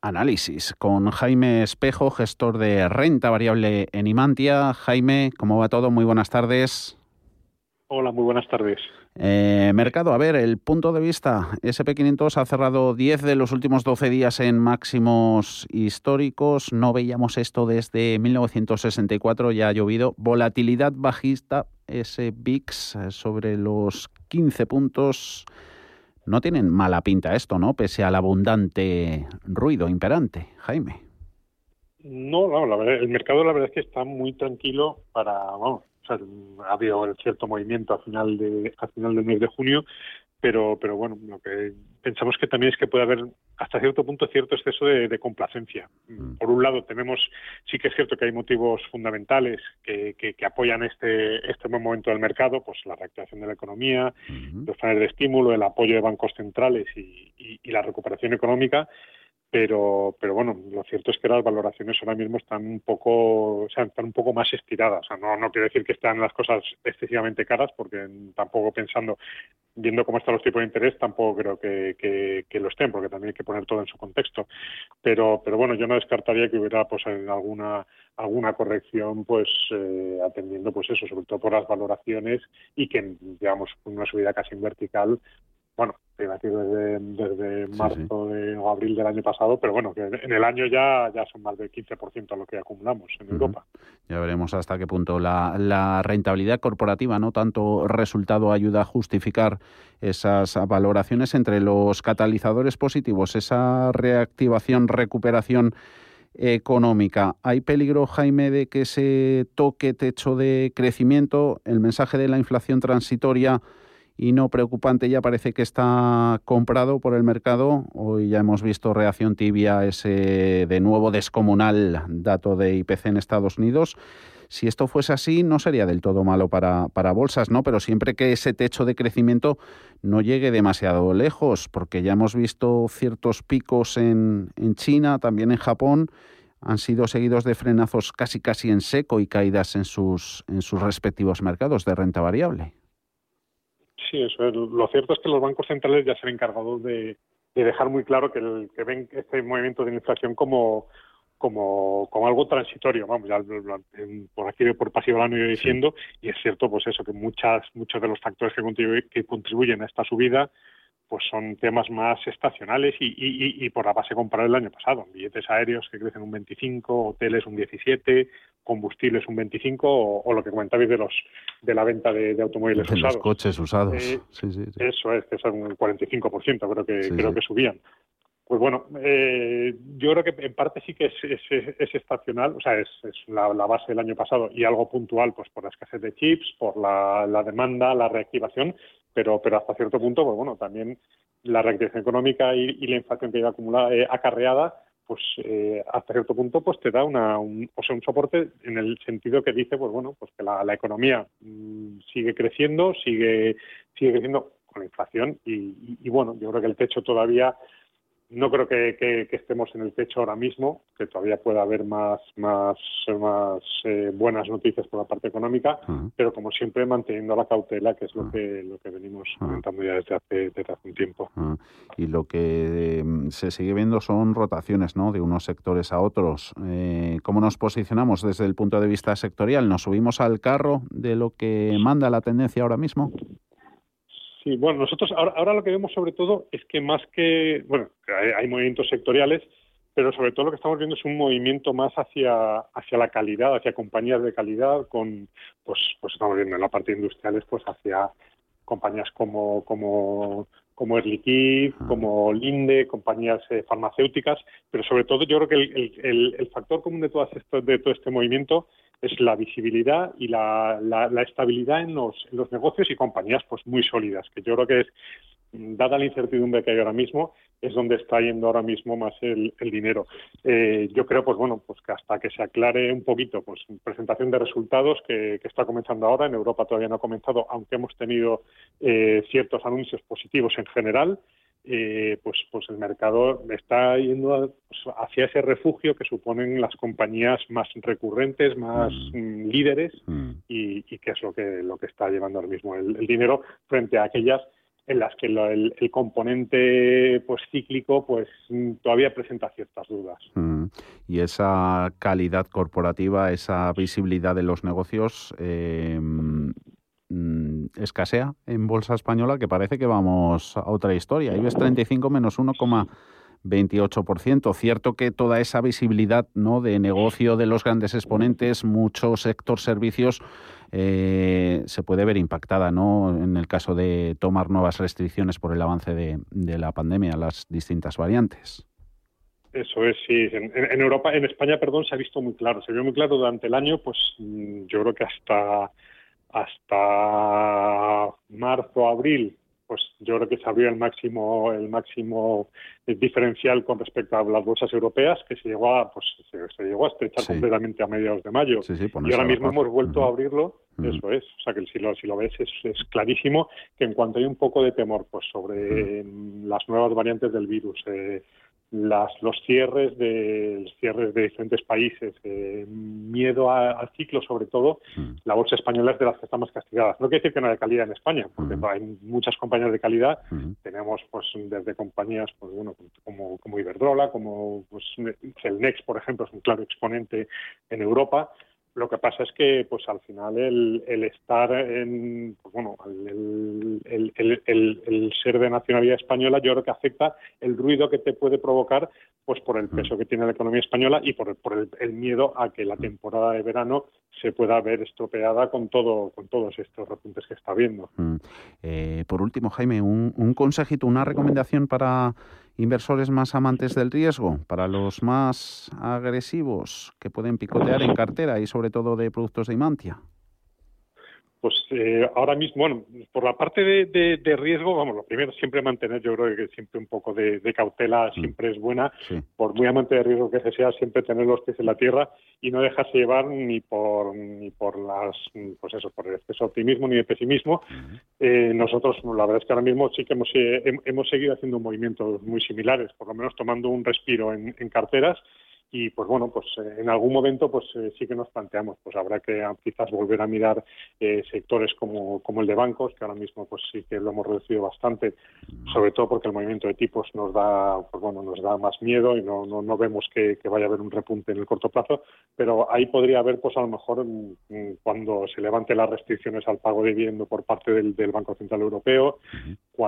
Análisis con Jaime Espejo, gestor de renta variable en Imantia. Jaime, ¿cómo va todo? Muy buenas tardes. Hola, muy buenas tardes. Eh, mercado, a ver, el punto de vista. SP500 ha cerrado 10 de los últimos 12 días en máximos históricos. No veíamos esto desde 1964, ya ha llovido. Volatilidad bajista, ese VIX eh, sobre los 15 puntos. No tienen mala pinta esto, ¿no? Pese al abundante ruido imperante. Jaime. No, no, la verdad, el mercado la verdad es que está muy tranquilo para, vamos, ha habido cierto movimiento a final de a final del mes de junio, pero pero bueno, lo que pensamos que también es que puede haber hasta cierto punto cierto exceso de, complacencia. Mm. Por un lado tenemos sí que es cierto que hay motivos fundamentales que, que, apoyan este este buen momento del mercado, pues la reactivación de la economía, los planes de estímulo, el apoyo de bancos centrales y, y la recuperación económica pero pero bueno lo cierto es que las valoraciones ahora mismo están un poco o sea, están un poco más estiradas. O sea no no quiero decir que están las cosas excesivamente caras porque tampoco pensando viendo cómo están los tipos de interés tampoco creo que, que, lo estén porque también hay que poner todo en su contexto. Pero pero bueno yo no descartaría que hubiera pues alguna alguna corrección pues eh, atendiendo pues eso sobre todo por las valoraciones y que digamos una subida casi en vertical bueno, desde, desde marzo o abril del año pasado, pero bueno, que en el año ya, ya son más del 15% lo que acumulamos en Europa. Ya veremos hasta qué punto la, la rentabilidad corporativa, no tanto resultado, ayuda a justificar esas valoraciones entre los catalizadores positivos, esa reactivación, recuperación económica. ¿Hay peligro, Jaime, de que ese toque techo de crecimiento, el mensaje de la inflación transitoria, y no preocupante ya parece que está comprado por el mercado. Hoy ya hemos visto reacción tibia ese de nuevo descomunal dato de IPC en Estados Unidos. Si esto fuese así, no sería del todo malo para, para bolsas, ¿no? Pero siempre que ese techo de crecimiento no llegue demasiado lejos, porque ya hemos visto ciertos picos en, en China, también en Japón, han sido seguidos de frenazos casi casi en seco y caídas en sus, en sus respectivos mercados de renta variable. Sí, eso es. Lo cierto es que los bancos centrales ya se han encargado de, dejar muy claro que, el, que ven este movimiento de inflación como, como, como algo transitorio, vamos, ya por aquí por pasivo lo han ido diciendo, y es cierto, pues eso, que muchas, muchos de los factores que que contribuyen a esta subida pues son temas más estacionales y, y, y, por la base comparar el año pasado. Billetes aéreos que crecen un 25, hoteles un 17, combustibles un 25 o, lo que comentabais de los de la venta de, automóviles de usados. Los coches usados. Eh, sí, sí, Eso es, que son un 45%, creo que creo que subían. Pues bueno, eh, yo creo que en parte sí que es, es, estacional, o sea, es, la, base del año pasado y algo puntual, pues por la escasez de chips, por la, la demanda, la reactivación, pero, pero hasta cierto punto, pues bueno, también la reactivación económica y, la inflación que iba acumulada, eh, acarreada, pues eh, hasta cierto punto pues te da una, un, o sea, un soporte en el sentido que dice pues bueno pues que la, la economía mm, sigue creciendo sigue sigue creciendo con la inflación y, y, bueno yo creo que el techo todavía no creo que, estemos en el techo ahora mismo, que todavía pueda haber más, más, más eh, buenas noticias por la parte económica, pero como siempre manteniendo la cautela, que es lo que lo que venimos comentando ya desde hace, desde hace un tiempo. Y lo que em, se sigue viendo son rotaciones, ¿no? De unos sectores a otros. Eh, ¿Cómo nos posicionamos desde el punto de vista sectorial? ¿Nos subimos al carro de lo que manda la tendencia ahora mismo? Sí, bueno, nosotros ahora, lo que vemos sobre todo es que más que, bueno, hay, movimientos sectoriales, pero sobre todo lo que estamos viendo es un movimiento más hacia hacia la calidad, hacia compañías de calidad, con, pues, pues estamos viendo en la parte industriales, pues hacia compañías como como como Erliquid, como Linde, compañías eh, farmacéuticas, pero sobre todo yo creo que el, el, factor común de, todas esto, de todo este movimiento es la visibilidad y la, la, estabilidad en los, los, negocios y compañías pues muy sólidas, que yo creo que es, dada la incertidumbre que hay ahora mismo, es donde está yendo ahora mismo más el, el dinero. Eh, yo creo, pues bueno, pues que hasta que se aclare un poquito, pues presentación de resultados que, que está comenzando ahora, en Europa todavía no ha comenzado, aunque hemos tenido eh, ciertos anuncios positivos en general, eh, pues, pues el mercado está yendo pues, hacia ese refugio que suponen las compañías más recurrentes, más mm. Mm, líderes mm. Y, que es lo que, lo que está llevando ahora mismo el, dinero frente a aquellas en las que el, componente pues cíclico pues todavía presenta ciertas dudas. Mm. Y esa calidad corporativa, esa visibilidad de los negocios eh, escasea en bolsa española, que parece que vamos a otra historia. ves 35 menos 1,28%. Cierto que toda esa visibilidad ¿no? de negocio de los grandes exponentes, mucho sector servicios, eh, se puede ver impactada, ¿no? En el caso de tomar nuevas restricciones por el avance de, la pandemia, las distintas variantes. Eso es, sí. En, Europa, en España, perdón, se ha visto muy claro. Se vio muy claro durante el año, pues mm, yo creo que hasta hasta marzo, abril, pues yo creo que se abrió el máximo el máximo diferencial con respecto a las bolsas europeas que se llegó a pues se, llegó a estrechar completamente a mediados de mayo. Y ahora mismo hemos vuelto a abrirlo eso es. O sea que si lo si lo ves es, es, clarísimo que en cuanto hay un poco de temor pues sobre las nuevas variantes del virus eh, las, los cierres de cierres de diferentes países, eh, miedo al ciclo sobre todo, mm. la bolsa española es de las que está más castigadas. No quiere decir que no haya calidad en España, porque mm. hay muchas compañías de calidad. Mm. Tenemos pues desde compañías pues bueno como, como Iberdrola, como pues, Celnex, por ejemplo, es un claro exponente en Europa. Lo que pasa es que, pues al final, el, el estar en, pues, bueno, el, el, el, ser de nacionalidad española, yo creo que afecta el ruido que te puede provocar, pues por el mm. peso que tiene la economía española y por, por el, miedo a que la temporada de verano se pueda ver estropeada con todo, con todos estos repuntes que está habiendo. Mm. Eh, por último, Jaime, un, un consejito, una recomendación para inversores más amantes del riesgo, para los más agresivos que pueden picotear en cartera y sobre todo de productos de Imantia? Pues eh, ahora mismo, bueno, por la parte de, riesgo, vamos, lo primero siempre mantener, yo creo que siempre un poco de, cautela mm. siempre es buena, por muy amante de riesgo que se sea, siempre tener los pies en la tierra y no dejarse llevar ni por ni por las, pues eso, por el exceso de optimismo ni de pesimismo. eh, nosotros, la verdad es que ahora mismo sí que hemos, eh, hemos seguido haciendo movimientos muy similares, por lo menos tomando un respiro en, en carteras y pues bueno pues eh, en algún momento pues eh, sí que nos planteamos pues habrá que quizás volver a mirar eh, sectores como, como el de bancos que ahora mismo pues sí que lo hemos reducido bastante sobre todo porque el movimiento de tipos nos da pues bueno nos da más miedo y no, no, no vemos que, vaya a haber un repunte en el corto plazo pero ahí podría haber pues a lo mejor mm, mm, cuando se levante las restricciones al pago de vivienda por parte del Banco Central Europeo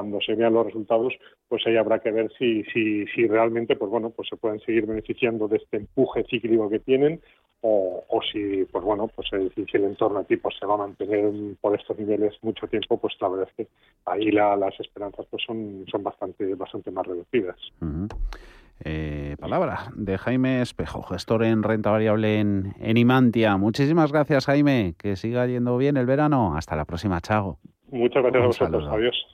cuando se vean los resultados pues ahí habrá que ver si si, si realmente pues bueno pues se pueden seguir beneficiando de este empuje cíclico que tienen o, si pues bueno pues si el entorno aquí pues se va a mantener por estos niveles mucho tiempo pues la verdad es que ahí las esperanzas pues son son bastante bastante más reducidas eh, palabra de Jaime Espejo, gestor en renta variable en, en Imantia. Muchísimas gracias, Jaime. Que siga yendo bien el verano. Hasta la próxima, chao. Muchas gracias a vosotros. Adiós.